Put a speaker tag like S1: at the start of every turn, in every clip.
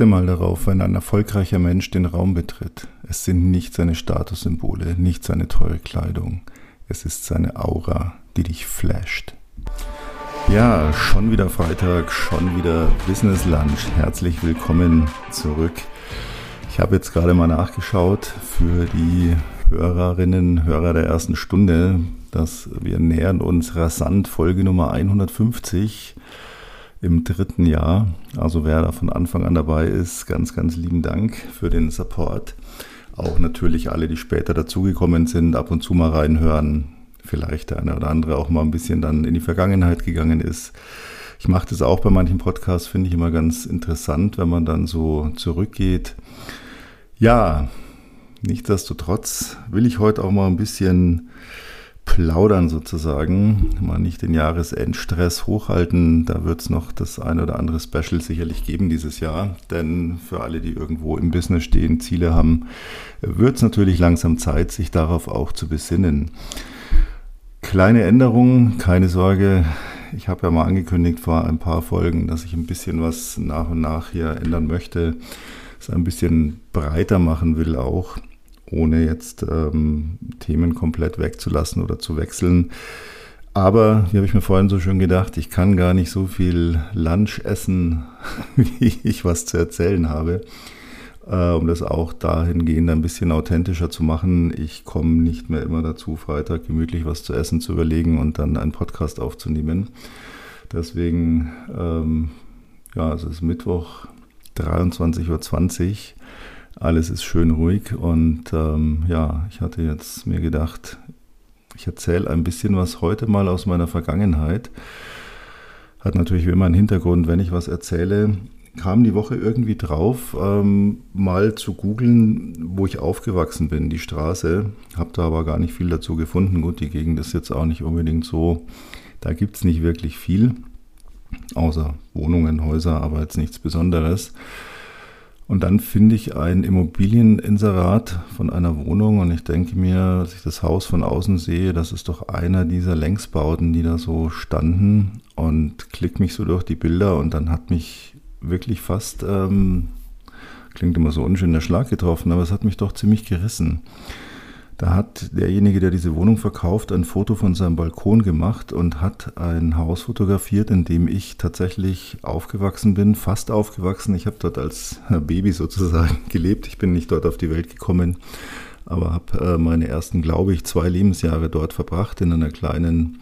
S1: Achte mal darauf, wenn ein erfolgreicher Mensch den Raum betritt. Es sind nicht seine Statussymbole, nicht seine teure Kleidung. Es ist seine Aura, die dich flasht. Ja, schon wieder Freitag, schon wieder Business Lunch. Herzlich willkommen zurück. Ich habe jetzt gerade mal nachgeschaut für die Hörerinnen, Hörer der ersten Stunde, dass wir nähern uns rasant Folge Nummer 150 im dritten Jahr. Also wer da von Anfang an dabei ist, ganz, ganz lieben Dank für den Support. Auch natürlich alle, die später dazugekommen sind, ab und zu mal reinhören. Vielleicht der eine oder andere auch mal ein bisschen dann in die Vergangenheit gegangen ist. Ich mache das auch bei manchen Podcasts, finde ich immer ganz interessant, wenn man dann so zurückgeht. Ja, nichtsdestotrotz will ich heute auch mal ein bisschen plaudern sozusagen, mal nicht den Jahresendstress hochhalten. Da wird es noch das eine oder andere Special sicherlich geben dieses Jahr. Denn für alle, die irgendwo im Business stehen, Ziele haben, wird es natürlich langsam Zeit, sich darauf auch zu besinnen. Kleine Änderungen, keine Sorge. Ich habe ja mal angekündigt vor ein paar Folgen, dass ich ein bisschen was nach und nach hier ändern möchte, es ein bisschen breiter machen will auch ohne jetzt ähm, Themen komplett wegzulassen oder zu wechseln. Aber, wie habe ich mir vorhin so schön gedacht, ich kann gar nicht so viel Lunch essen, wie ich was zu erzählen habe, äh, um das auch dahingehend ein bisschen authentischer zu machen. Ich komme nicht mehr immer dazu, Freitag gemütlich was zu essen zu überlegen und dann einen Podcast aufzunehmen. Deswegen, ähm, ja, es ist Mittwoch, 23.20 Uhr. Alles ist schön ruhig und ähm, ja, ich hatte jetzt mir gedacht, ich erzähle ein bisschen was heute mal aus meiner Vergangenheit. Hat natürlich wie immer einen Hintergrund, wenn ich was erzähle, kam die Woche irgendwie drauf, ähm, mal zu googeln, wo ich aufgewachsen bin, die Straße. Habe da aber gar nicht viel dazu gefunden. Gut, die Gegend ist jetzt auch nicht unbedingt so, da gibt es nicht wirklich viel, außer Wohnungen, Häuser, aber jetzt nichts Besonderes. Und dann finde ich ein Immobilieninserat von einer Wohnung und ich denke mir, als ich das Haus von außen sehe, das ist doch einer dieser Längsbauten, die da so standen und klick mich so durch die Bilder und dann hat mich wirklich fast, ähm, klingt immer so unschön, der Schlag getroffen, aber es hat mich doch ziemlich gerissen. Da hat derjenige, der diese Wohnung verkauft, ein Foto von seinem Balkon gemacht und hat ein Haus fotografiert, in dem ich tatsächlich aufgewachsen bin, fast aufgewachsen. Ich habe dort als Baby sozusagen gelebt. Ich bin nicht dort auf die Welt gekommen, aber habe äh, meine ersten, glaube ich, zwei Lebensjahre dort verbracht in einer kleinen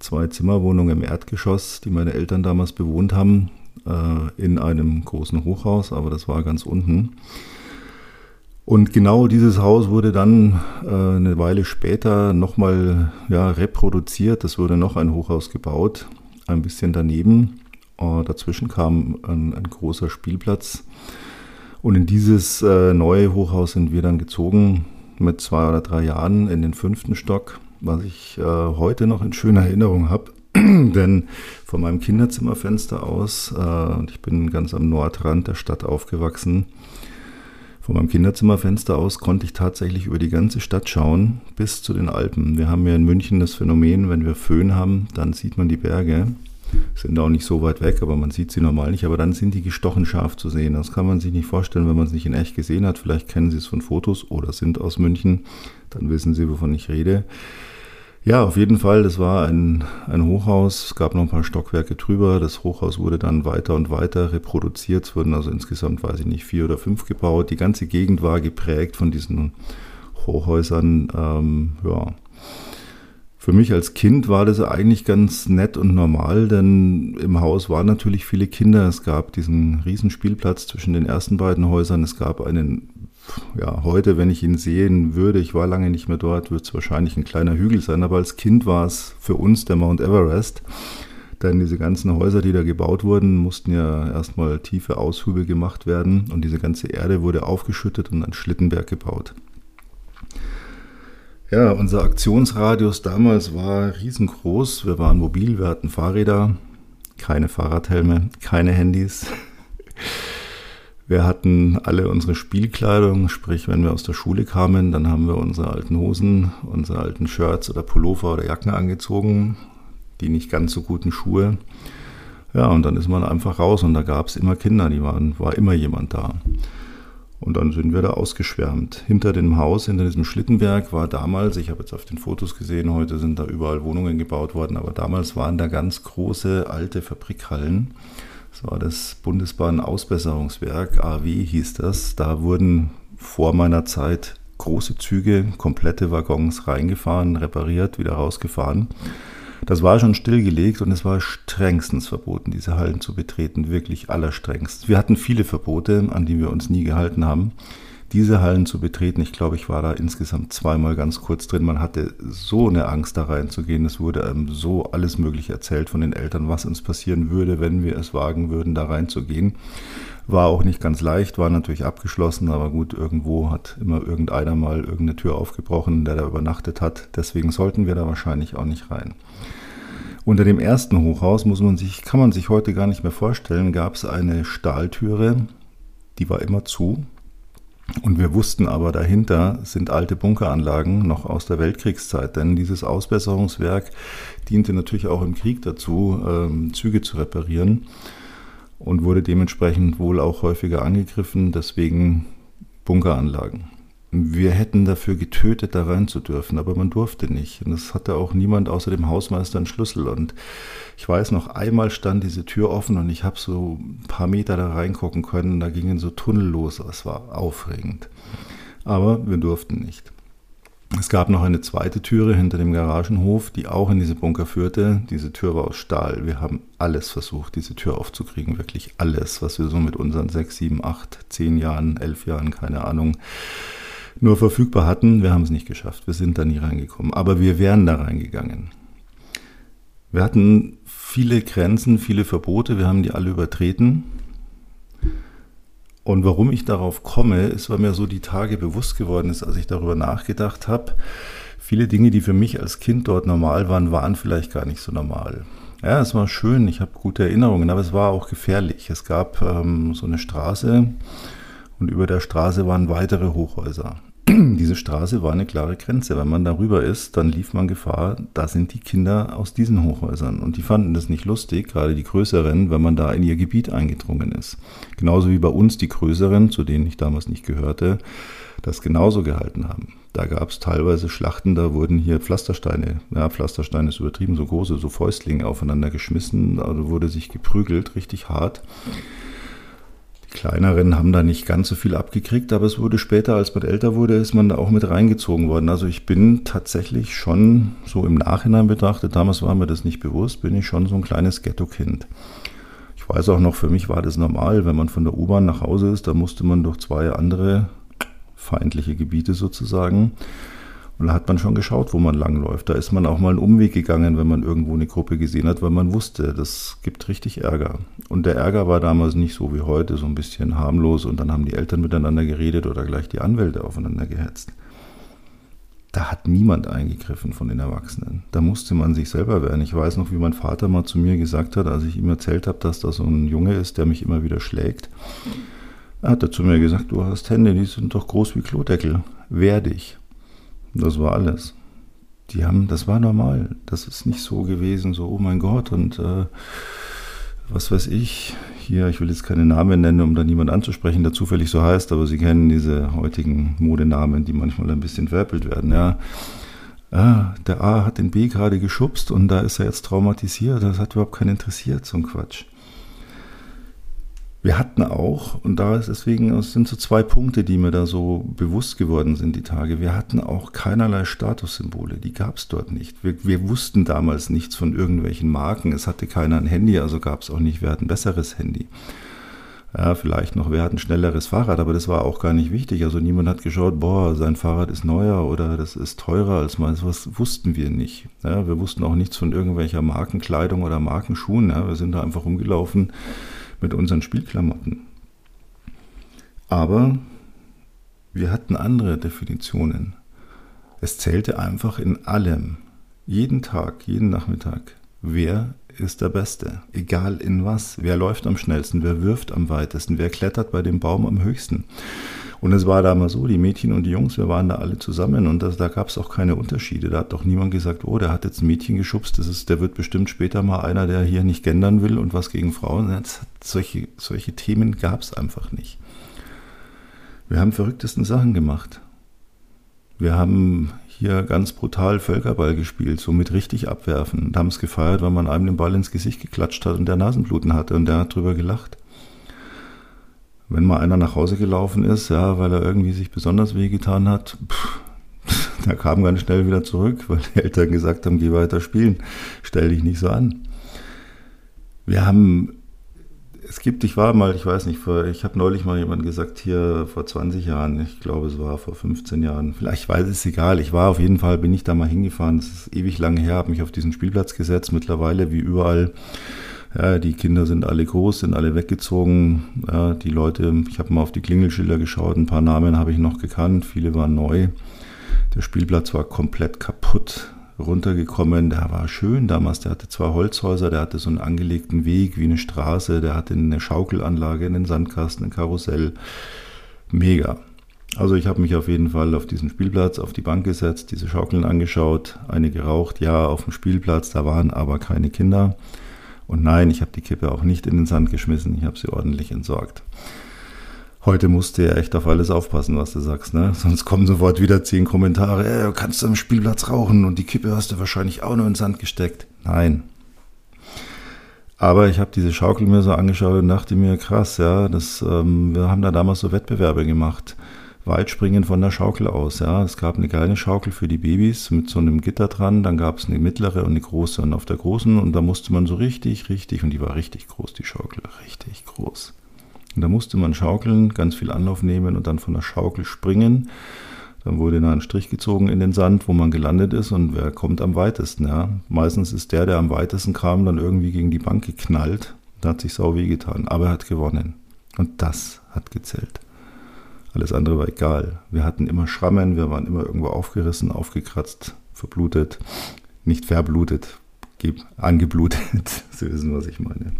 S1: Zwei-Zimmer-Wohnung im Erdgeschoss, die meine Eltern damals bewohnt haben, äh, in einem großen Hochhaus, aber das war ganz unten. Und genau dieses Haus wurde dann äh, eine Weile später nochmal ja, reproduziert. Es wurde noch ein Hochhaus gebaut, ein bisschen daneben. Äh, dazwischen kam ein, ein, großer Spielplatz. Und in dieses äh, neue Hochhaus sind wir dann gezogen mit zwei oder drei Jahren in den fünften Stock, was ich äh, heute noch in schöner Erinnerung habe. Denn von meinem Kinderzimmerfenster aus, äh, und ich bin ganz am Nordrand der Stadt aufgewachsen, von meinem Kinderzimmerfenster aus konnte ich tatsächlich über die ganze Stadt schauen, bis zu den Alpen. Wir haben ja in München das Phänomen, wenn wir Föhn haben, dann sieht man die Berge. Sind auch nicht so weit weg, aber man sieht sie normal nicht. Aber dann sind die gestochen scharf zu sehen. Das kann man sich nicht vorstellen, wenn man es nicht in echt gesehen hat. Vielleicht kennen Sie es von Fotos oder sind aus München. Dann wissen Sie, wovon ich rede. Ja, auf jeden Fall, das war ein, ein Hochhaus. Es gab noch ein paar Stockwerke drüber. Das Hochhaus wurde dann weiter und weiter reproduziert. Es wurden also insgesamt, weiß ich nicht, vier oder fünf gebaut. Die ganze Gegend war geprägt von diesen Hochhäusern. Ähm, ja. Für mich als Kind war das eigentlich ganz nett und normal, denn im Haus waren natürlich viele Kinder. Es gab diesen Riesenspielplatz zwischen den ersten beiden Häusern. Es gab einen ja, heute, wenn ich ihn sehen würde, ich war lange nicht mehr dort, wird es wahrscheinlich ein kleiner Hügel sein, aber als Kind war es für uns der Mount Everest. Denn diese ganzen Häuser, die da gebaut wurden, mussten ja erstmal tiefe Aushübe gemacht werden und diese ganze Erde wurde aufgeschüttet und ein Schlittenberg gebaut. Ja, unser Aktionsradius damals war riesengroß. Wir waren mobil, wir hatten Fahrräder, keine Fahrradhelme, keine Handys. Wir hatten alle unsere Spielkleidung, sprich, wenn wir aus der Schule kamen, dann haben wir unsere alten Hosen, unsere alten Shirts oder Pullover oder Jacken angezogen, die nicht ganz so guten Schuhe. Ja, und dann ist man einfach raus und da gab es immer Kinder, die waren, war immer jemand da. Und dann sind wir da ausgeschwärmt. Hinter dem Haus, hinter diesem Schlittenberg war damals, ich habe jetzt auf den Fotos gesehen, heute sind da überall Wohnungen gebaut worden, aber damals waren da ganz große alte Fabrikhallen. Das war das Bundesbahn-Ausbesserungswerk, AW hieß das. Da wurden vor meiner Zeit große Züge, komplette Waggons reingefahren, repariert, wieder rausgefahren. Das war schon stillgelegt und es war strengstens verboten, diese Hallen zu betreten, wirklich allerstrengst. Wir hatten viele Verbote, an die wir uns nie gehalten haben. Diese Hallen zu betreten, ich glaube, ich war da insgesamt zweimal ganz kurz drin. Man hatte so eine Angst, da reinzugehen. Es wurde einem so alles Mögliche erzählt von den Eltern, was uns passieren würde, wenn wir es wagen würden, da reinzugehen. War auch nicht ganz leicht, war natürlich abgeschlossen, aber gut, irgendwo hat immer irgendeiner mal irgendeine Tür aufgebrochen, der da übernachtet hat. Deswegen sollten wir da wahrscheinlich auch nicht rein. Unter dem ersten Hochhaus muss man sich, kann man sich heute gar nicht mehr vorstellen, gab es eine Stahltüre, die war immer zu. Und wir wussten aber, dahinter sind alte Bunkeranlagen noch aus der Weltkriegszeit, denn dieses Ausbesserungswerk diente natürlich auch im Krieg dazu, ähm, Züge zu reparieren und wurde dementsprechend wohl auch häufiger angegriffen, deswegen Bunkeranlagen. Wir hätten dafür getötet, da rein zu dürfen, aber man durfte nicht. Und es hatte auch niemand außer dem Hausmeister einen Schlüssel. Und ich weiß noch, einmal stand diese Tür offen und ich habe so ein paar Meter da reingucken können. Da gingen so Tunnel los. Es war aufregend. Aber wir durften nicht. Es gab noch eine zweite Türe hinter dem Garagenhof, die auch in diese Bunker führte. Diese Tür war aus Stahl. Wir haben alles versucht, diese Tür aufzukriegen. Wirklich alles, was wir so mit unseren sechs, sieben, acht, zehn Jahren, elf Jahren, keine Ahnung, nur verfügbar hatten. Wir haben es nicht geschafft. Wir sind da nie reingekommen. Aber wir wären da reingegangen. Wir hatten viele Grenzen, viele Verbote. Wir haben die alle übertreten. Und warum ich darauf komme, ist, weil mir so die Tage bewusst geworden ist, als ich darüber nachgedacht habe. Viele Dinge, die für mich als Kind dort normal waren, waren vielleicht gar nicht so normal. Ja, es war schön, ich habe gute Erinnerungen, aber es war auch gefährlich. Es gab ähm, so eine Straße und über der Straße waren weitere Hochhäuser. diese Straße war eine klare Grenze. Wenn man darüber ist, dann lief man Gefahr, da sind die Kinder aus diesen Hochhäusern. Und die fanden das nicht lustig, gerade die Größeren, wenn man da in ihr Gebiet eingedrungen ist. Genauso wie bei uns die Größeren, zu denen ich damals nicht gehörte, das genauso gehalten haben. Da gab es teilweise Schlachten, da wurden hier Pflastersteine, ja, Pflastersteine ist übertrieben, so große, so Fäustlinge aufeinander geschmissen, da also wurde sich geprügelt, richtig hart. Die kleineren haben da nicht ganz so viel abgekriegt, aber es wurde später, als man älter wurde, ist man da auch mit reingezogen worden. Also ich bin tatsächlich schon so im Nachhinein betrachtet, damals war mir das nicht bewusst, bin ich schon so ein kleines Ghetto-Kind. Ich weiß auch noch, für mich war das normal, wenn man von der U-Bahn nach Hause ist, da musste man durch zwei andere feindliche Gebiete sozusagen. Und da hat man schon geschaut, wo man langläuft. Da ist man auch mal einen Umweg gegangen, wenn man irgendwo eine Gruppe gesehen hat, weil man wusste, das gibt richtig Ärger. Und der Ärger war damals nicht so wie heute, so ein bisschen harmlos und dann haben die Eltern miteinander geredet oder gleich die Anwälte aufeinander gehetzt. Da hat niemand eingegriffen von den Erwachsenen. Da musste man sich selber wehren. Ich weiß noch, wie mein Vater mal zu mir gesagt hat, als ich ihm erzählt habe, dass da so ein Junge ist, der mich immer wieder schlägt. Er hat er zu mir gesagt, du hast Hände, die sind doch groß wie Klodeckel. Wehr dich. Das war alles. Die haben, das war normal. Das ist nicht so gewesen, so, oh mein Gott, und äh, was weiß ich, hier, ich will jetzt keine Namen nennen, um da niemand anzusprechen, der zufällig so heißt, aber Sie kennen diese heutigen Modenamen, die manchmal ein bisschen verwäppelt werden, ja. Ah, der A hat den B gerade geschubst und da ist er jetzt traumatisiert, das hat überhaupt keinen interessiert, so ein Quatsch. Wir hatten auch, und da ist deswegen, es sind so zwei Punkte, die mir da so bewusst geworden sind, die Tage. Wir hatten auch keinerlei Statussymbole, die gab es dort nicht. Wir, wir, wussten damals nichts von irgendwelchen Marken. Es hatte keiner ein Handy, also gab es auch nicht, wer hat ein besseres Handy. Ja, vielleicht noch, wer hat ein schnelleres Fahrrad, aber das war auch gar nicht wichtig. Also niemand hat geschaut, boah, sein Fahrrad ist neuer oder das ist teurer als meins. Was wussten wir nicht. Ja, wir wussten auch nichts von irgendwelcher Markenkleidung oder Markenschuhen. Ja, wir sind da einfach rumgelaufen mit unseren Spielklamotten. Aber wir hatten andere Definitionen. Es zählte einfach in allem, jeden Tag, jeden Nachmittag, wer ist der Beste, egal in was, wer läuft am schnellsten, wer wirft am weitesten, wer klettert bei dem Baum am höchsten. Und es war damals so, die Mädchen und die Jungs, wir waren da alle zusammen und das, da gab es auch keine Unterschiede. Da hat doch niemand gesagt, oh, der hat jetzt ein Mädchen geschubst, das ist, der wird bestimmt später mal einer, der hier nicht gendern will und was gegen Frauen. Das, solche, solche Themen gab es einfach nicht. Wir haben verrücktesten Sachen gemacht. Wir haben hier ganz brutal Völkerball gespielt, so mit richtig abwerfen und haben es gefeiert, weil man einem den Ball ins Gesicht geklatscht hat und der Nasenbluten hatte und der hat drüber gelacht wenn mal einer nach Hause gelaufen ist, ja, weil er irgendwie sich besonders wehgetan hat, pff, der kam ganz schnell wieder zurück, weil die Eltern gesagt haben, geh weiter spielen, stell dich nicht so an. Wir haben, es gibt, ich war mal, ich weiß nicht, vor, ich habe neulich mal jemand gesagt, hier vor 20 Jahren, ich glaube es war vor 15 Jahren, vielleicht weiß es egal, ich war auf jeden Fall, bin ich da mal hingefahren, das ist ewig lange her, habe mich auf diesen Spielplatz gesetzt, mittlerweile wie überall ja, die Kinder sind alle groß, sind alle weggezogen. Ja, die Leute, ich habe mal auf die Klingelschilder geschaut, ein paar Namen habe ich noch gekannt, viele waren neu. Der Spielplatz war komplett kaputt runtergekommen. Der war schön damals. Der hatte zwei Holzhäuser, der hatte so einen angelegten Weg wie eine Straße, der hatte eine Schaukelanlage, einen Sandkasten, ein Karussell. Mega. Also ich habe mich auf jeden Fall auf diesen Spielplatz auf die Bank gesetzt, diese Schaukeln angeschaut, eine geraucht, ja, auf dem Spielplatz, da waren aber keine Kinder. Und nein, ich habe die Kippe auch nicht in den Sand geschmissen, ich habe sie ordentlich entsorgt. Heute musst du ja echt auf alles aufpassen, was du sagst, ne? Sonst kommen sofort wieder zehn Kommentare, äh, kannst du am Spielplatz rauchen und die Kippe hast du wahrscheinlich auch nur in den Sand gesteckt. Nein. Aber ich habe diese Schaukel mir so angeschaut und dachte mir, krass, ja, das, ähm, wir haben da damals so Wettbewerbe gemacht. Weitspringen von der Schaukel aus. Ja. Es gab eine kleine Schaukel für die Babys mit so einem Gitter dran, dann gab es eine mittlere und eine große und auf der großen und da musste man so richtig, richtig, und die war richtig groß, die Schaukel, richtig groß. Und da musste man schaukeln, ganz viel Anlauf nehmen und dann von der Schaukel springen. Dann wurde da ein Strich gezogen in den Sand, wo man gelandet ist und wer kommt am weitesten. Ja. Meistens ist der, der am weitesten kam, dann irgendwie gegen die Bank geknallt. Da hat sich sau weh getan, aber er hat gewonnen. Und das hat gezählt. Alles andere war egal. Wir hatten immer Schrammen, wir waren immer irgendwo aufgerissen, aufgekratzt, verblutet, nicht verblutet, angeblutet. Sie wissen, was ich meine.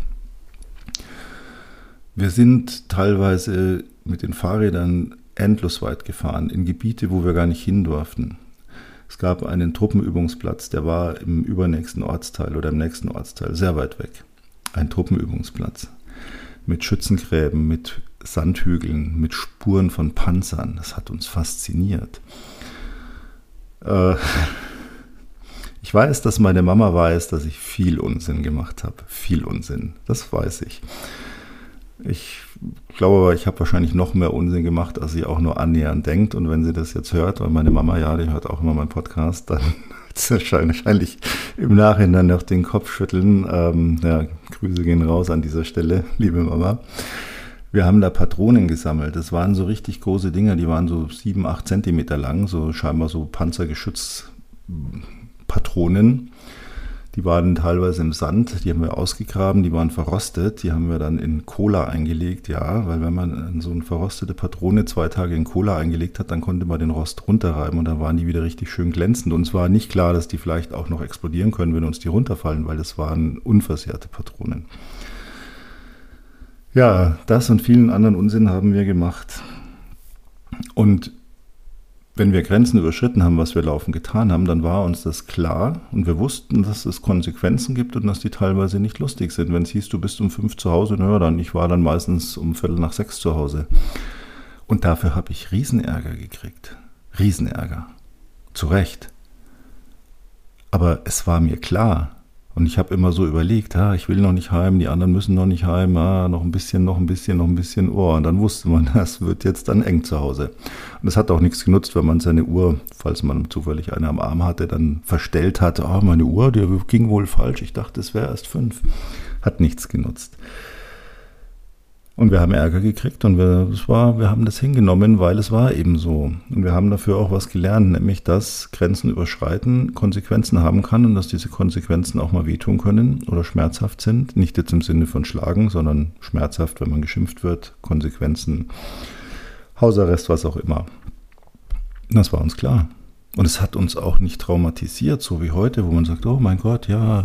S1: Wir sind teilweise mit den Fahrrädern endlos weit gefahren, in Gebiete, wo wir gar nicht hin durften. Es gab einen Truppenübungsplatz, der war im übernächsten Ortsteil oder im nächsten Ortsteil, sehr weit weg. Ein Truppenübungsplatz mit Schützengräben, mit Sandhügeln, mit Spuren von Panzern. Das hat uns fasziniert. Äh, ich weiß, dass meine Mama weiß, dass ich viel Unsinn gemacht habe. Viel Unsinn. Das weiß ich. Ich glaube aber, ich habe wahrscheinlich noch mehr Unsinn gemacht, als sie auch nur annähernd denkt. Und wenn sie das jetzt hört, weil meine Mama, ja, die hört auch immer meinen Podcast, dann wird sie wahrscheinlich im Nachhinein noch den Kopf schütteln. Ähm, ja, Grüße gehen raus an dieser Stelle, liebe Mama. Wir haben da Patronen gesammelt. Das waren so richtig große Dinger, die waren so sieben, acht Zentimeter lang, so scheinbar so Panzergeschützpatronen. Die waren teilweise im Sand, die haben wir ausgegraben, die waren verrostet, die haben wir dann in Cola eingelegt, ja, weil wenn man so eine verrostete Patrone zwei Tage in Cola eingelegt hat, dann konnte man den Rost runterreiben und dann waren die wieder richtig schön glänzend. Und es war nicht klar, dass die vielleicht auch noch explodieren können, wenn uns die runterfallen, weil das waren unversehrte Patronen. Ja, das und vielen anderen Unsinn haben wir gemacht. Und wenn wir Grenzen überschritten haben, was wir laufen getan haben, dann war uns das klar und wir wussten, dass es Konsequenzen gibt und dass die teilweise nicht lustig sind. Wenn es hieß, du bist um fünf zu Hause, naja, dann ich war dann meistens um Viertel nach sechs zu Hause. Und dafür habe ich Riesenärger gekriegt. Riesenärger. Zu Recht. Aber es war mir klar, und ich habe immer so überlegt, ah, ich will noch nicht heim, die anderen müssen noch nicht heim, ah, noch ein bisschen, noch ein bisschen, noch ein bisschen Ohr. Und dann wusste man, das wird jetzt dann eng zu Hause. Und es hat auch nichts genutzt, wenn man seine Uhr, falls man zufällig eine am Arm hatte, dann verstellt hatte, ah, meine Uhr, die ging wohl falsch, ich dachte, es wäre erst fünf. Hat nichts genutzt. Und wir haben Ärger gekriegt und wir, das war, wir haben das hingenommen, weil es war eben so. Und wir haben dafür auch was gelernt, nämlich dass Grenzen überschreiten Konsequenzen haben kann und dass diese Konsequenzen auch mal wehtun können oder schmerzhaft sind. Nicht jetzt im Sinne von Schlagen, sondern schmerzhaft, wenn man geschimpft wird, Konsequenzen, Hausarrest, was auch immer. Das war uns klar. Und es hat uns auch nicht traumatisiert, so wie heute, wo man sagt, oh mein Gott, ja,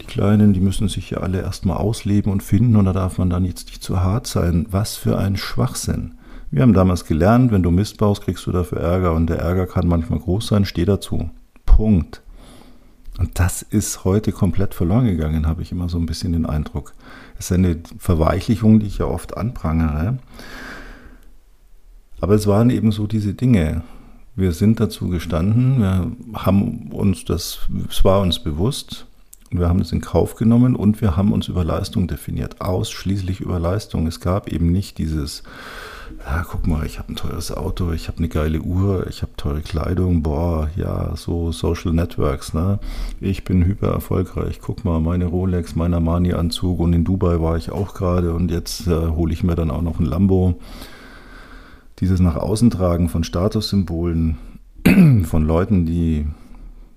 S1: die Kleinen, die müssen sich ja alle erstmal ausleben und finden und da darf man dann jetzt nicht zu hart sein. Was für ein Schwachsinn. Wir haben damals gelernt, wenn du Mist baust, kriegst du dafür Ärger und der Ärger kann manchmal groß sein, steh dazu. Punkt. Und das ist heute komplett verloren gegangen, habe ich immer so ein bisschen den Eindruck. Es ist eine Verweichlichung, die ich ja oft anprangere. Aber es waren eben so diese Dinge. Wir sind dazu gestanden, wir haben uns das, es war uns bewusst, wir haben das in Kauf genommen und wir haben uns über Leistung definiert, ausschließlich über Leistung. Es gab eben nicht dieses, ja, guck mal, ich habe ein teures Auto, ich habe eine geile Uhr, ich habe teure Kleidung, boah, ja, so Social Networks, ne? Ich bin hyper erfolgreich, guck mal, meine Rolex, mein Armani-Anzug und in Dubai war ich auch gerade und jetzt äh, hole ich mir dann auch noch ein Lambo dieses nach außen tragen von Statussymbolen, von Leuten, die,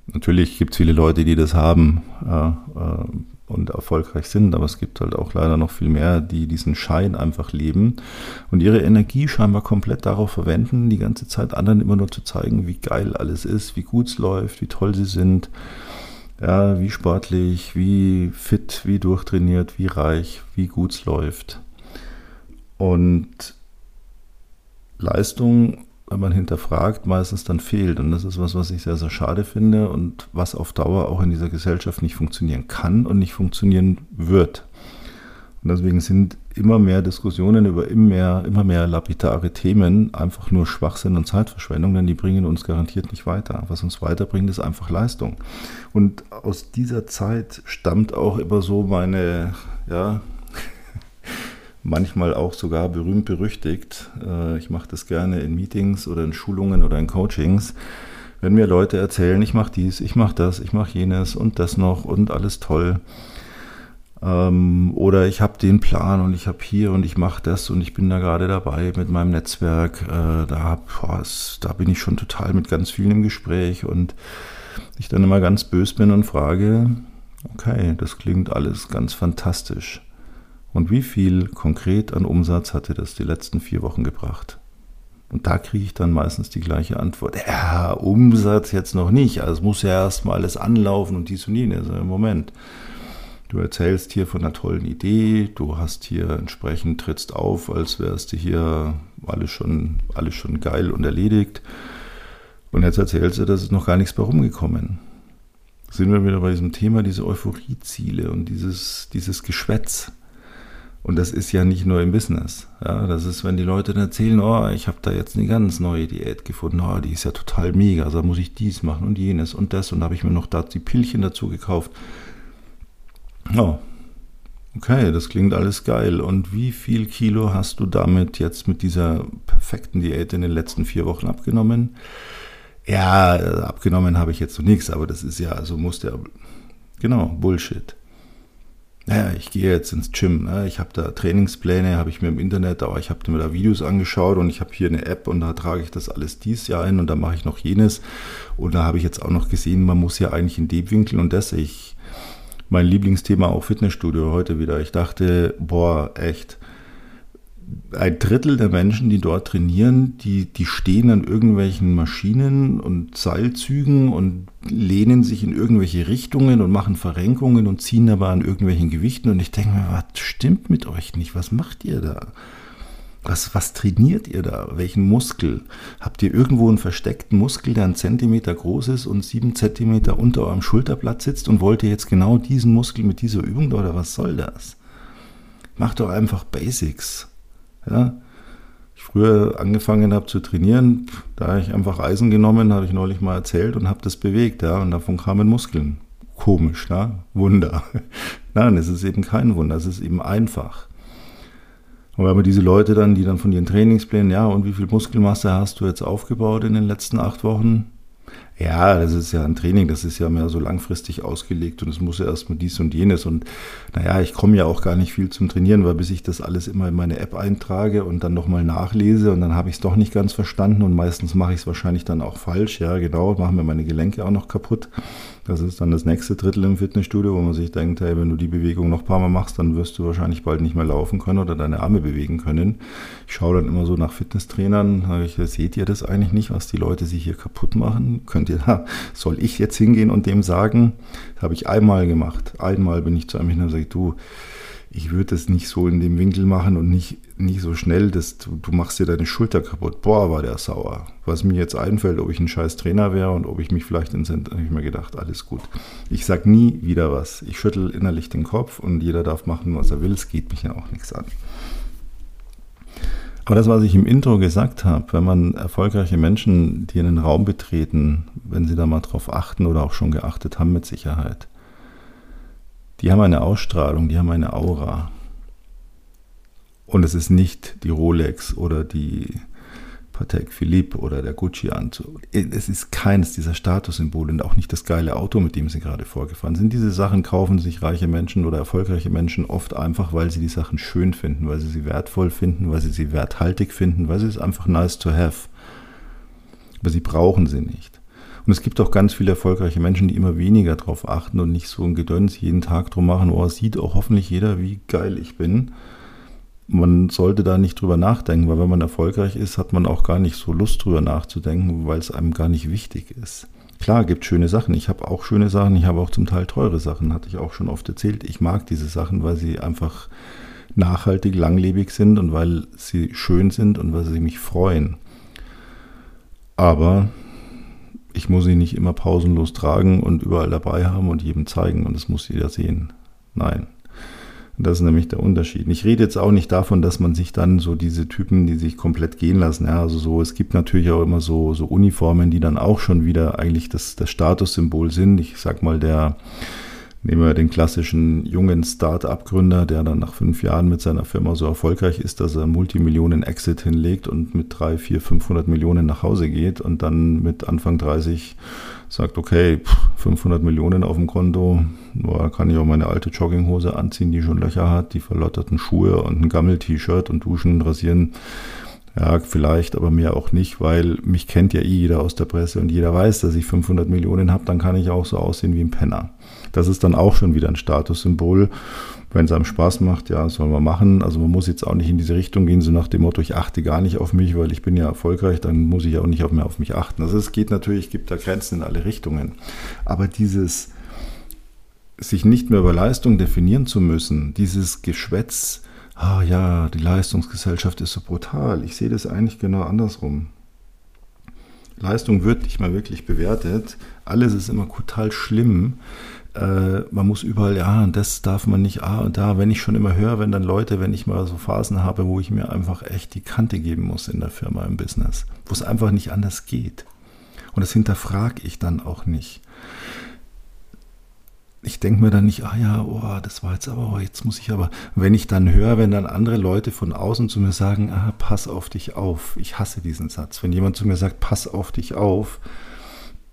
S1: natürlich gibt es viele Leute, die das haben äh, äh, und erfolgreich sind, aber es gibt halt auch leider noch viel mehr, die diesen Schein einfach leben und ihre Energie scheinbar komplett darauf verwenden, die ganze Zeit anderen immer nur zu zeigen, wie geil alles ist, wie gut es läuft, wie toll sie sind. Ja, wie sportlich, wie fit, wie durchtrainiert, wie reich, wie gut es läuft. Und Leistung, wenn man hinterfragt, meistens dann fehlt. Und das ist was, was ich sehr, sehr schade finde und was auf Dauer auch in dieser Gesellschaft nicht funktionieren kann und nicht funktionieren wird. Und deswegen sind immer mehr Diskussionen über immer mehr, immer mehr lapidare Themen einfach nur Schwachsinn und Zeitverschwendung, denn die bringen uns garantiert nicht weiter. Was uns weiterbringt, ist einfach Leistung. Und aus dieser Zeit stammt auch immer so meine, ja, manchmal auch sogar berühmt berüchtigt. Äh, ich mache das gerne in Meetings oder in Schulungen oder in Coachings. Wenn mir Leute erzählen, ich mache dies, ich mache das, ich mache jenes und das noch und alles toll. Ähm, oder ich habe den Plan und ich habe hier und ich mache das und ich bin da gerade dabei mit meinem Netzwerk. Äh, da, boah, da bin ich schon total mit ganz vielen im Gespräch und ich dann immer ganz bös bin und frage, okay, das klingt alles ganz fantastisch. Und wie viel konkret an Umsatz hatte das die letzten vier Wochen gebracht? Und da kriege ich dann meistens die gleiche Antwort. Ja, Umsatz jetzt noch nicht. Also es muss ja erstmal alles anlaufen und dies und jenes. Also Im Moment. Du erzählst hier von einer tollen Idee, du hast hier entsprechend, trittst auf, als wärst du hier alles schon, alles schon geil und erledigt. Und jetzt erzählst du, dass es noch gar nichts bei rumgekommen. Sind wir wieder bei diesem Thema, diese Euphorieziele und dieses, dieses Geschwätz. Und das ist ja nicht nur im Business. Ja, das ist, wenn die Leute dann erzählen, oh, ich habe da jetzt eine ganz neue Diät gefunden, oh, die ist ja total mega, also da muss ich dies machen und jenes und das und da habe ich mir noch da die Pillchen dazu gekauft. Oh, okay, das klingt alles geil. Und wie viel Kilo hast du damit jetzt mit dieser perfekten Diät in den letzten vier Wochen abgenommen? Ja, abgenommen habe ich jetzt noch nichts, aber das ist ja, also muss der, genau, Bullshit naja, ich gehe jetzt ins Gym, ne? ich habe da Trainingspläne, habe ich mir im Internet, aber ich habe mir da Videos angeschaut und ich habe hier eine App und da trage ich das alles dies Jahr ein und da mache ich noch jenes. Und da habe ich jetzt auch noch gesehen, man muss ja eigentlich in dem Winkel und das, ich, mein Lieblingsthema auch Fitnessstudio heute wieder. Ich dachte, boah, echt, ein Drittel der Menschen, die dort trainieren, die, die stehen an irgendwelchen Maschinen und Seilzügen und lehnen sich in irgendwelche Richtungen und machen Verrenkungen und ziehen aber an irgendwelchen Gewichten. Und ich denke mir, was stimmt mit euch nicht? Was macht ihr da? Was, was trainiert ihr da? Welchen Muskel? Habt ihr irgendwo einen versteckten Muskel, der einen Zentimeter groß ist und sieben Zentimeter unter eurem Schulterblatt sitzt und wollt ihr jetzt genau diesen Muskel mit dieser Übung oder was soll das? Macht doch einfach Basics. Ja, ich früher angefangen habe zu trainieren, da habe ich einfach Eisen genommen, habe ich neulich mal erzählt und habe das bewegt, ja, und davon kamen Muskeln. Komisch, ne? Wunder. Nein, es ist eben kein Wunder, es ist eben einfach. Und wenn man diese Leute dann, die dann von ihren Trainingsplänen, ja, und wie viel Muskelmasse hast du jetzt aufgebaut in den letzten acht Wochen? Ja, das ist ja ein Training, das ist ja mehr so langfristig ausgelegt und es muss ja erstmal dies und jenes. Und naja, ich komme ja auch gar nicht viel zum Trainieren, weil bis ich das alles immer in meine App eintrage und dann nochmal nachlese und dann habe ich es doch nicht ganz verstanden und meistens mache ich es wahrscheinlich dann auch falsch. Ja, genau, machen mir meine Gelenke auch noch kaputt. Das ist dann das nächste Drittel im Fitnessstudio, wo man sich denkt, hey, wenn du die Bewegung noch ein paar Mal machst, dann wirst du wahrscheinlich bald nicht mehr laufen können oder deine Arme bewegen können. Ich schaue dann immer so nach Fitnesstrainern, ich, seht ihr das eigentlich nicht, was die Leute sich hier kaputt machen? Könnt ihr da, soll ich jetzt hingehen und dem sagen? Das habe ich einmal gemacht. Einmal bin ich zu einem hin und sage, du, ich würde das nicht so in dem Winkel machen und nicht, nicht so schnell, dass du, du machst dir deine Schulter kaputt. Boah, war der sauer. Was mir jetzt einfällt, ob ich ein scheiß Trainer wäre und ob ich mich vielleicht ins habe ich mir gedacht, alles gut. Ich sag nie wieder was. Ich schüttel innerlich den Kopf und jeder darf machen, was er will. Es geht mich ja auch nichts an. Aber das, was ich im Intro gesagt habe, wenn man erfolgreiche Menschen, die einen Raum betreten, wenn sie da mal drauf achten oder auch schon geachtet haben mit Sicherheit, die haben eine Ausstrahlung, die haben eine Aura. Und es ist nicht die Rolex oder die Patek Philippe oder der Gucci-Anzug. Es ist keines dieser Statussymbole und auch nicht das geile Auto, mit dem sie gerade vorgefahren sind. Diese Sachen kaufen sich reiche Menschen oder erfolgreiche Menschen oft einfach, weil sie die Sachen schön finden, weil sie sie wertvoll finden, weil sie sie werthaltig finden, weil sie es einfach nice to have. Aber sie brauchen sie nicht. Und es gibt auch ganz viele erfolgreiche Menschen, die immer weniger darauf achten und nicht so ein Gedöns jeden Tag drum machen, oh, sieht auch hoffentlich jeder, wie geil ich bin. Man sollte da nicht drüber nachdenken, weil wenn man erfolgreich ist, hat man auch gar nicht so Lust drüber nachzudenken, weil es einem gar nicht wichtig ist. Klar, gibt schöne Sachen. Ich habe auch schöne Sachen, ich habe auch zum Teil teure Sachen, hatte ich auch schon oft erzählt. Ich mag diese Sachen, weil sie einfach nachhaltig, langlebig sind und weil sie schön sind und weil sie mich freuen. Aber ich muss sie nicht immer pausenlos tragen und überall dabei haben und jedem zeigen und das muss jeder sehen. Nein. Das ist nämlich der Unterschied. Ich rede jetzt auch nicht davon, dass man sich dann so diese Typen, die sich komplett gehen lassen, ja, also so, es gibt natürlich auch immer so, so Uniformen, die dann auch schon wieder eigentlich das, das Statussymbol sind. Ich sag mal, der, Nehmen wir den klassischen jungen Start-up-Gründer, der dann nach fünf Jahren mit seiner Firma so erfolgreich ist, dass er Multimillionen-Exit hinlegt und mit drei, vier, 500 Millionen nach Hause geht und dann mit Anfang 30 sagt, okay, 500 Millionen auf dem Konto, da kann ich auch meine alte Jogginghose anziehen, die schon Löcher hat, die verlotterten Schuhe und ein Gammel-T-Shirt und duschen rasieren. Ja, vielleicht, aber mehr auch nicht, weil mich kennt ja eh jeder aus der Presse und jeder weiß, dass ich 500 Millionen habe, dann kann ich auch so aussehen wie ein Penner. Das ist dann auch schon wieder ein Statussymbol. Wenn es einem Spaß macht, ja, soll man machen. Also man muss jetzt auch nicht in diese Richtung gehen, so nach dem Motto, ich achte gar nicht auf mich, weil ich bin ja erfolgreich, dann muss ich auch nicht mehr auf mich achten. Also es geht natürlich, gibt da Grenzen in alle Richtungen. Aber dieses sich nicht mehr über Leistung definieren zu müssen, dieses Geschwätz, ah ja, die Leistungsgesellschaft ist so brutal. Ich sehe das eigentlich genau andersrum. Leistung wird nicht mal wirklich bewertet. Alles ist immer total schlimm äh, man muss überall, ja, und das darf man nicht, ah, und da, wenn ich schon immer höre, wenn dann Leute, wenn ich mal so Phasen habe, wo ich mir einfach echt die Kante geben muss in der Firma, im Business, wo es einfach nicht anders geht. Und das hinterfrage ich dann auch nicht. Ich denke mir dann nicht, ah ja, oh, das war jetzt aber, oh, jetzt muss ich aber, wenn ich dann höre, wenn dann andere Leute von außen zu mir sagen, ah, pass auf dich auf. Ich hasse diesen Satz. Wenn jemand zu mir sagt, pass auf dich auf,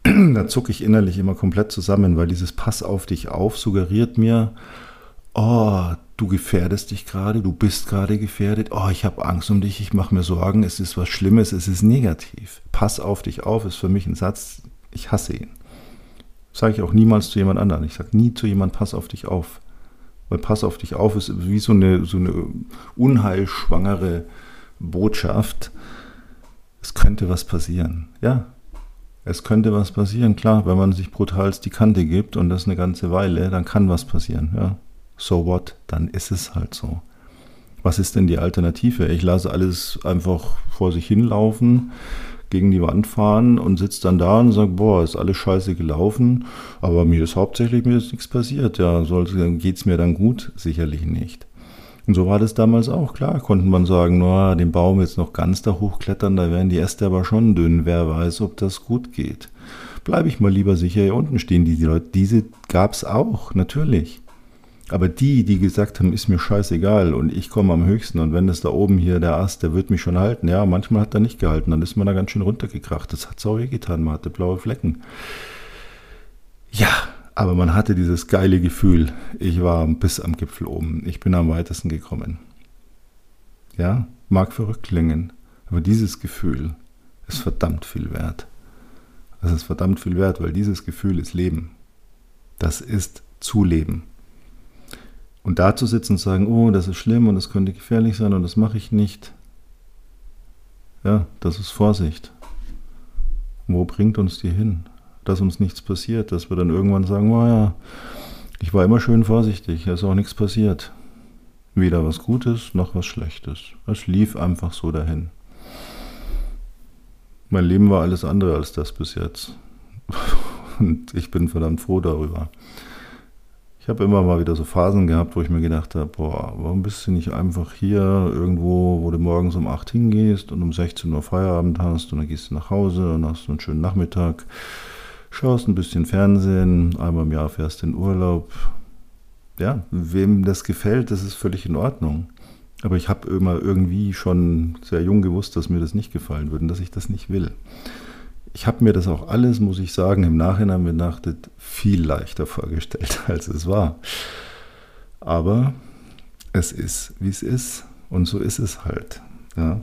S1: da zucke ich innerlich immer komplett zusammen, weil dieses Pass auf dich auf suggeriert mir, oh, du gefährdest dich gerade, du bist gerade gefährdet, oh, ich habe Angst um dich, ich mache mir Sorgen, es ist was Schlimmes, es ist negativ. Pass auf dich auf ist für mich ein Satz, ich hasse ihn. Sage ich auch niemals zu jemand anderem. Ich sage nie zu jemand, pass auf dich auf. Weil pass auf dich auf ist wie so eine, so eine unheilschwangere Botschaft. Es könnte was passieren. Ja, es könnte was passieren, klar, wenn man sich brutal die Kante gibt und das eine ganze Weile, dann kann was passieren, ja. So what? Dann ist es halt so. Was ist denn die Alternative? Ich lasse alles einfach vor sich hinlaufen, gegen die Wand fahren und sitze dann da und sage, boah, ist alles scheiße gelaufen, aber mir ist hauptsächlich mir ist nichts passiert. Ja, geht es mir dann gut? Sicherlich nicht. Und so war das damals auch. Klar, konnte man sagen, no, den Baum jetzt noch ganz da hochklettern, da wären die Äste aber schon dünn. Wer weiß, ob das gut geht. Bleibe ich mal lieber sicher hier unten stehen. Die, Leute, diese gab es auch, natürlich. Aber die, die gesagt haben, ist mir scheißegal und ich komme am höchsten und wenn das da oben hier der Ast, der wird mich schon halten. Ja, manchmal hat er nicht gehalten, dann ist man da ganz schön runtergekracht. Das hat sorry getan, man hatte blaue Flecken. Ja, aber man hatte dieses geile Gefühl, ich war bis am Gipfel oben, ich bin am weitesten gekommen. Ja, mag verrückt klingen, aber dieses Gefühl ist verdammt viel wert. Es ist verdammt viel wert, weil dieses Gefühl ist Leben. Das ist Zuleben. Und da zu sitzen und sagen, oh, das ist schlimm und das könnte gefährlich sein und das mache ich nicht. Ja, das ist Vorsicht. Wo bringt uns die hin? Dass uns nichts passiert, dass wir dann irgendwann sagen, oh ja, ich war immer schön vorsichtig, es ist auch nichts passiert. Weder was Gutes noch was Schlechtes. Es lief einfach so dahin. Mein Leben war alles andere als das bis jetzt. Und ich bin verdammt froh darüber. Ich habe immer mal wieder so Phasen gehabt, wo ich mir gedacht habe, boah, warum bist du nicht einfach hier irgendwo, wo du morgens um 8 hingehst und um 16 Uhr Feierabend hast und dann gehst du nach Hause und hast einen schönen Nachmittag, schaust ein bisschen Fernsehen, einmal im Jahr fährst in Urlaub. Ja, wem das gefällt, das ist völlig in Ordnung. Aber ich habe immer irgendwie schon sehr jung gewusst, dass mir das nicht gefallen würde und dass ich das nicht will. Ich habe mir das auch alles, muss ich sagen, im Nachhinein benachtet viel leichter vorgestellt, als es war. Aber es ist, wie es ist. Und so ist es halt. Ja.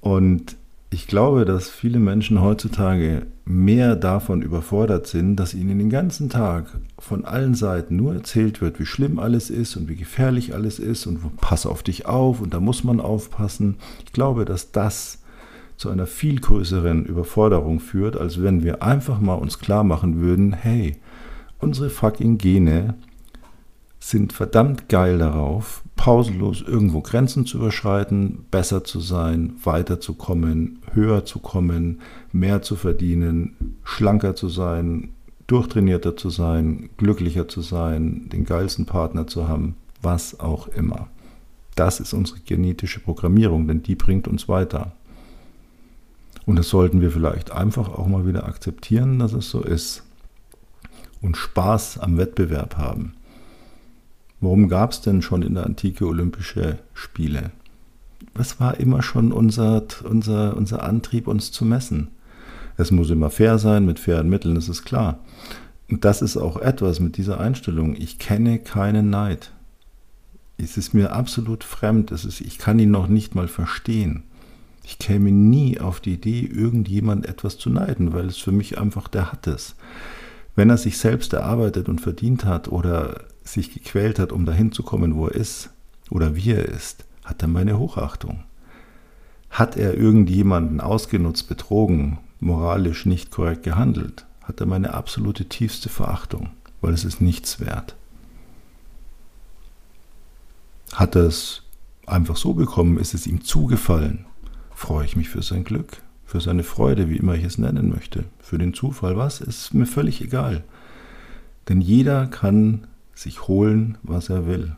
S1: Und ich glaube, dass viele Menschen heutzutage mehr davon überfordert sind, dass ihnen den ganzen Tag von allen Seiten nur erzählt wird, wie schlimm alles ist und wie gefährlich alles ist und pass auf dich auf und da muss man aufpassen. Ich glaube, dass das zu einer viel größeren Überforderung führt, als wenn wir einfach mal uns klar machen würden, hey, unsere fucking Gene sind verdammt geil darauf, pausenlos irgendwo Grenzen zu überschreiten, besser zu sein, weiterzukommen, höher zu kommen, mehr zu verdienen, schlanker zu sein, durchtrainierter zu sein, glücklicher zu sein, den geilsten Partner zu haben, was auch immer. Das ist unsere genetische Programmierung, denn die bringt uns weiter. Und das sollten wir vielleicht einfach auch mal wieder akzeptieren, dass es so ist. Und Spaß am Wettbewerb haben. Warum gab es denn schon in der Antike Olympische Spiele? Was war immer schon unser, unser, unser Antrieb, uns zu messen? Es muss immer fair sein, mit fairen Mitteln, das ist klar. Und das ist auch etwas mit dieser Einstellung. Ich kenne keinen Neid. Es ist mir absolut fremd. Es ist, ich kann ihn noch nicht mal verstehen. Ich käme nie auf die Idee, irgendjemand etwas zu neiden, weil es für mich einfach, der hat es. Wenn er sich selbst erarbeitet und verdient hat oder sich gequält hat, um dahin zu kommen, wo er ist oder wie er ist, hat er meine Hochachtung. Hat er irgendjemanden ausgenutzt, betrogen, moralisch nicht korrekt gehandelt, hat er meine absolute tiefste Verachtung, weil es ist nichts wert. Hat er es einfach so bekommen, ist es ihm zugefallen, freue ich mich für sein Glück, für seine Freude, wie immer ich es nennen möchte, für den Zufall, was, ist mir völlig egal. Denn jeder kann sich holen, was er will.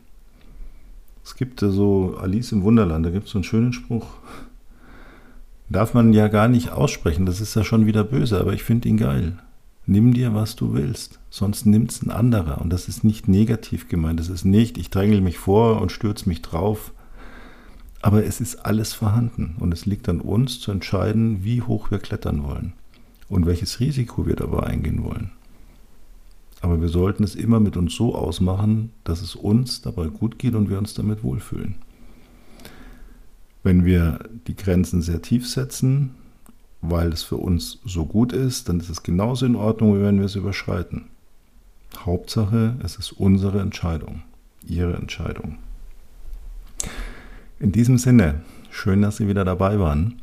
S1: Es gibt so Alice im Wunderland, da gibt es so einen schönen Spruch. Darf man ja gar nicht aussprechen, das ist ja schon wieder böse, aber ich finde ihn geil. Nimm dir, was du willst, sonst nimmt es ein anderer. Und das ist nicht negativ gemeint, das ist nicht, ich drängel mich vor und stürze mich drauf. Aber es ist alles vorhanden und es liegt an uns zu entscheiden, wie hoch wir klettern wollen und welches Risiko wir dabei eingehen wollen. Aber wir sollten es immer mit uns so ausmachen, dass es uns dabei gut geht und wir uns damit wohlfühlen. Wenn wir die Grenzen sehr tief setzen, weil es für uns so gut ist, dann ist es genauso in Ordnung, wie wenn wir es überschreiten. Hauptsache, es ist unsere Entscheidung, Ihre Entscheidung. In diesem Sinne, schön, dass Sie wieder dabei waren.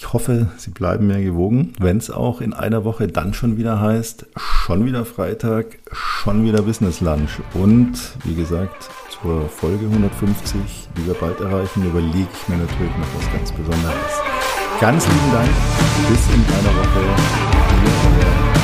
S1: Ich hoffe, Sie bleiben mir gewogen, wenn es auch in einer Woche dann schon wieder heißt, schon wieder Freitag, schon wieder Business Lunch. Und wie gesagt, zur Folge 150, die wir bald erreichen, überlege ich mir natürlich noch was ganz Besonderes. Ganz lieben Dank, bis in einer Woche.